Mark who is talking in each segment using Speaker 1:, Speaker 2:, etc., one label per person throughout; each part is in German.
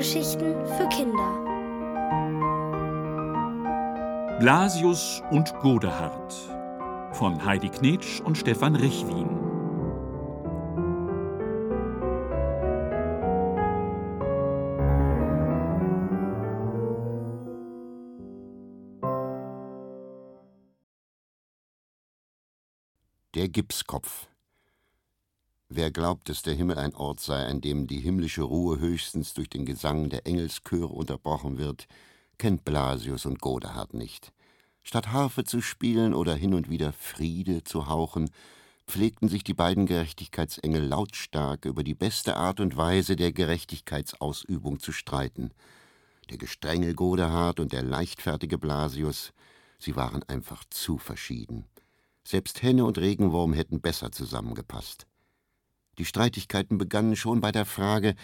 Speaker 1: Hörgeschichten für Kinder.
Speaker 2: Blasius und Godehard von Heidi Knetsch und Stefan Richwin.
Speaker 3: Der Gipskopf Wer glaubt, dass der Himmel ein Ort sei, an dem die himmlische Ruhe höchstens durch den Gesang der Engelschöre unterbrochen wird, kennt Blasius und Godehard nicht. Statt Harfe zu spielen oder hin und wieder Friede zu hauchen, pflegten sich die beiden Gerechtigkeitsengel lautstark über die beste Art und Weise der Gerechtigkeitsausübung zu streiten. Der gestrenge Godehard und der leichtfertige Blasius, sie waren einfach zu verschieden. Selbst Henne und Regenwurm hätten besser zusammengepasst. Die Streitigkeiten begannen schon bei der Frage,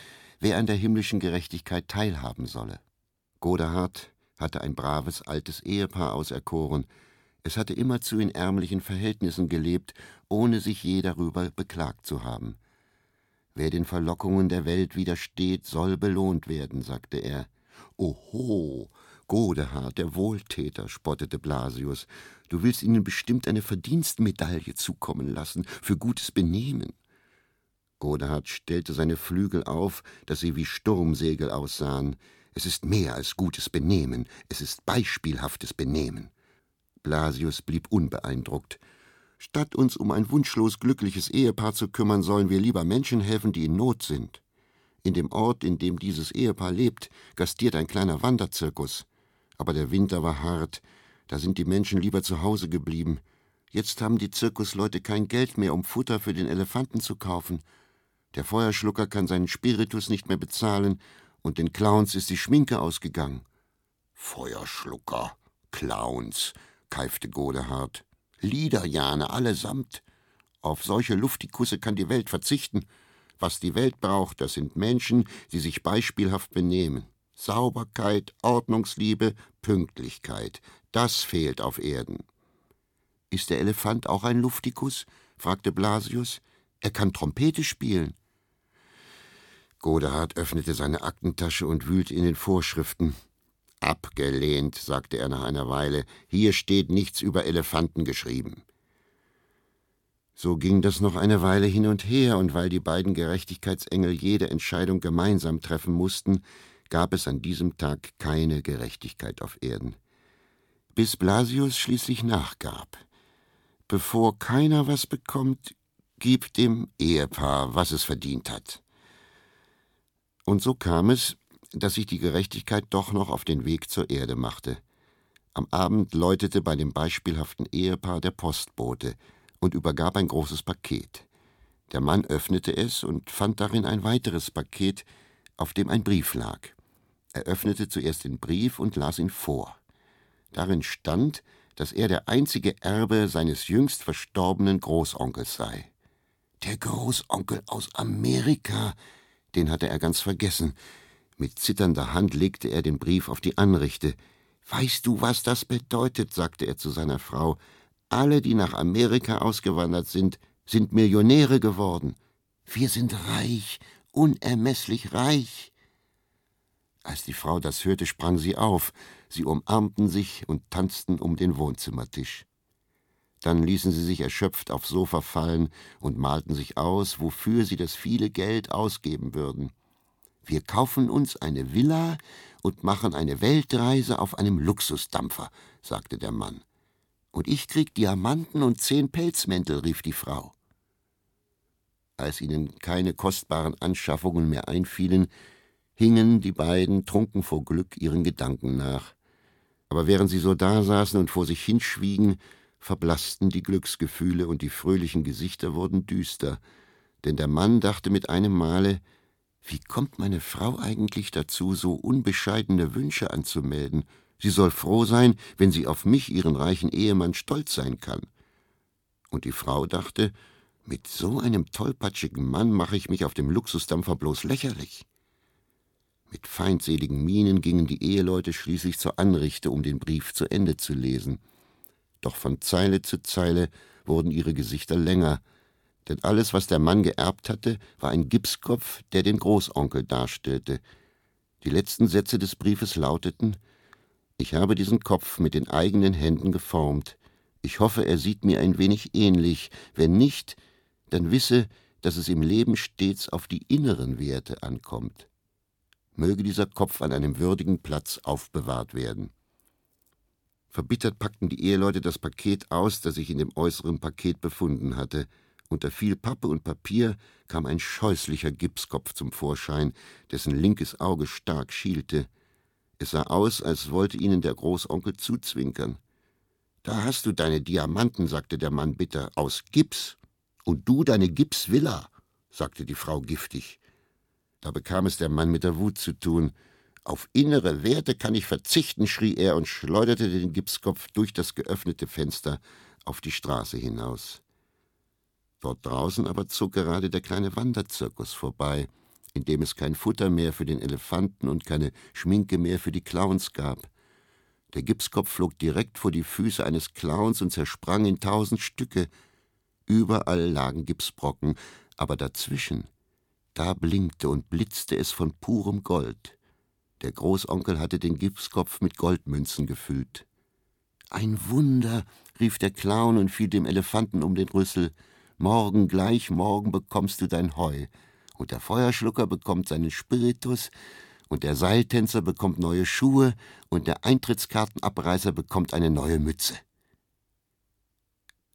Speaker 3: wer an der himmlischen Gerechtigkeit teilhaben solle. Godehard hatte ein braves altes Ehepaar auserkoren. Es hatte immerzu in ärmlichen Verhältnissen gelebt, ohne sich je darüber beklagt zu haben. Wer den Verlockungen der Welt widersteht, soll belohnt werden, sagte er. Oho, Godehard, der Wohltäter, spottete Blasius, du willst ihnen bestimmt eine Verdienstmedaille zukommen lassen für gutes Benehmen. Godehard stellte seine Flügel auf, dass sie wie Sturmsegel aussahen. Es ist mehr als gutes Benehmen, es ist beispielhaftes Benehmen. Blasius blieb unbeeindruckt. Statt uns um ein wunschlos glückliches Ehepaar zu kümmern, sollen wir lieber Menschen helfen, die in Not sind. In dem Ort, in dem dieses Ehepaar lebt, gastiert ein kleiner Wanderzirkus. Aber der Winter war hart, da sind die Menschen lieber zu Hause geblieben. Jetzt haben die Zirkusleute kein Geld mehr, um Futter für den Elefanten zu kaufen. Der Feuerschlucker kann seinen Spiritus nicht mehr bezahlen und den Clowns ist die Schminke ausgegangen. Feuerschlucker, Clowns, keifte Godehard. Liederjane allesamt. Auf solche Luftikusse kann die Welt verzichten. Was die Welt braucht, das sind Menschen, die sich beispielhaft benehmen. Sauberkeit, Ordnungsliebe, Pünktlichkeit. Das fehlt auf Erden. Ist der Elefant auch ein Luftikus? fragte Blasius. Er kann Trompete spielen. Godehard öffnete seine Aktentasche und wühlte in den Vorschriften. Abgelehnt, sagte er nach einer Weile, hier steht nichts über Elefanten geschrieben. So ging das noch eine Weile hin und her, und weil die beiden Gerechtigkeitsengel jede Entscheidung gemeinsam treffen mussten, gab es an diesem Tag keine Gerechtigkeit auf Erden. Bis Blasius schließlich nachgab. Bevor keiner was bekommt, gib dem Ehepaar, was es verdient hat. Und so kam es, dass sich die Gerechtigkeit doch noch auf den Weg zur Erde machte. Am Abend läutete bei dem beispielhaften Ehepaar der Postbote und übergab ein großes Paket. Der Mann öffnete es und fand darin ein weiteres Paket, auf dem ein Brief lag. Er öffnete zuerst den Brief und las ihn vor. Darin stand, dass er der einzige Erbe seines jüngst verstorbenen Großonkels sei. Der Großonkel aus Amerika, den hatte er ganz vergessen. Mit zitternder Hand legte er den Brief auf die Anrichte. Weißt du, was das bedeutet? sagte er zu seiner Frau. Alle, die nach Amerika ausgewandert sind, sind Millionäre geworden. Wir sind reich, unermesslich reich. Als die Frau das hörte, sprang sie auf. Sie umarmten sich und tanzten um den Wohnzimmertisch. Dann ließen sie sich erschöpft aufs Sofa fallen und malten sich aus, wofür sie das viele Geld ausgeben würden. Wir kaufen uns eine Villa und machen eine Weltreise auf einem Luxusdampfer, sagte der Mann. Und ich krieg Diamanten und zehn Pelzmäntel, rief die Frau. Als ihnen keine kostbaren Anschaffungen mehr einfielen, hingen die beiden trunken vor Glück ihren Gedanken nach. Aber während sie so dasaßen und vor sich hinschwiegen, verblassten die Glücksgefühle und die fröhlichen Gesichter wurden düster, denn der Mann dachte mit einem Male, wie kommt meine Frau eigentlich dazu, so unbescheidene Wünsche anzumelden? Sie soll froh sein, wenn sie auf mich, ihren reichen Ehemann, stolz sein kann. Und die Frau dachte, mit so einem tollpatschigen Mann mache ich mich auf dem Luxusdampfer bloß lächerlich. Mit feindseligen Mienen gingen die Eheleute schließlich zur Anrichte, um den Brief zu Ende zu lesen doch von Zeile zu Zeile wurden ihre Gesichter länger, denn alles, was der Mann geerbt hatte, war ein Gipskopf, der den Großonkel darstellte. Die letzten Sätze des Briefes lauteten Ich habe diesen Kopf mit den eigenen Händen geformt. Ich hoffe, er sieht mir ein wenig ähnlich. Wenn nicht, dann wisse, dass es im Leben stets auf die inneren Werte ankommt. Möge dieser Kopf an einem würdigen Platz aufbewahrt werden. Verbittert packten die Eheleute das Paket aus, das sich in dem äußeren Paket befunden hatte. Unter viel Pappe und Papier kam ein scheußlicher Gipskopf zum Vorschein, dessen linkes Auge stark schielte. Es sah aus, als wollte ihnen der Großonkel zuzwinkern. Da hast du deine Diamanten, sagte der Mann bitter, aus Gips. Und du deine Gipsvilla, sagte die Frau giftig. Da bekam es der Mann mit der Wut zu tun. Auf innere Werte kann ich verzichten, schrie er und schleuderte den Gipskopf durch das geöffnete Fenster auf die Straße hinaus. Dort draußen aber zog gerade der kleine Wanderzirkus vorbei, in dem es kein Futter mehr für den Elefanten und keine Schminke mehr für die Clowns gab. Der Gipskopf flog direkt vor die Füße eines Clowns und zersprang in tausend Stücke. Überall lagen Gipsbrocken, aber dazwischen, da blinkte und blitzte es von purem Gold. Der Großonkel hatte den Gipskopf mit Goldmünzen gefüllt. Ein Wunder, rief der Clown und fiel dem Elefanten um den Rüssel. Morgen gleich morgen bekommst du dein Heu, und der Feuerschlucker bekommt seinen Spiritus, und der Seiltänzer bekommt neue Schuhe, und der Eintrittskartenabreißer bekommt eine neue Mütze.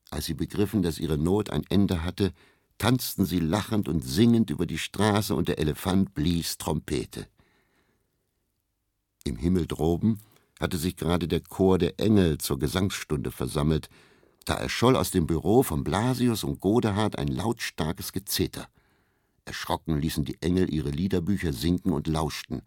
Speaker 3: Als sie begriffen, dass ihre Not ein Ende hatte, tanzten sie lachend und singend über die Straße, und der Elefant blies Trompete. Im Himmel droben hatte sich gerade der Chor der Engel zur Gesangsstunde versammelt, da erscholl aus dem Büro von Blasius und Godehard ein lautstarkes Gezeter. Erschrocken ließen die Engel ihre Liederbücher sinken und lauschten.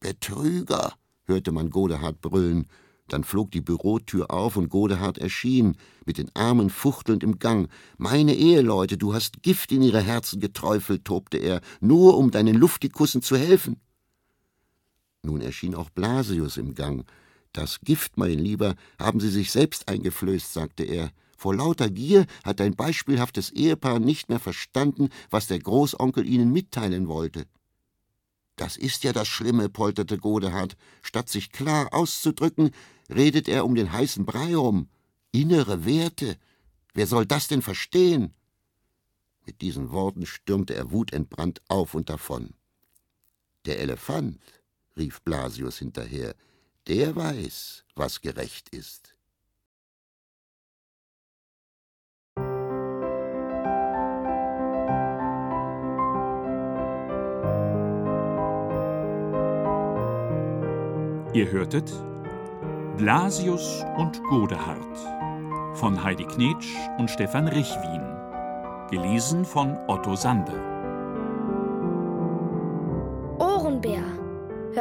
Speaker 3: Betrüger! hörte man Godehard brüllen. Dann flog die Bürotür auf und Godehard erschien, mit den Armen fuchtelnd im Gang. Meine Eheleute, du hast Gift in ihre Herzen geträufelt, tobte er, nur um deinen Luftikussen zu helfen. Nun erschien auch Blasius im Gang, das Gift, mein Lieber, haben Sie sich selbst eingeflößt, sagte er. Vor lauter Gier hat ein beispielhaftes Ehepaar nicht mehr verstanden, was der Großonkel ihnen mitteilen wollte. Das ist ja das Schlimme, polterte Godehard. Statt sich klar auszudrücken, redet er um den heißen Brei herum. Innere Werte. Wer soll das denn verstehen? Mit diesen Worten stürmte er wutentbrannt auf und davon. Der Elefant, rief Blasius hinterher, der weiß, was gerecht ist.
Speaker 2: Ihr hörtet Blasius und Godehard von Heidi Knetsch und Stefan Richwin. Gelesen von Otto Sande.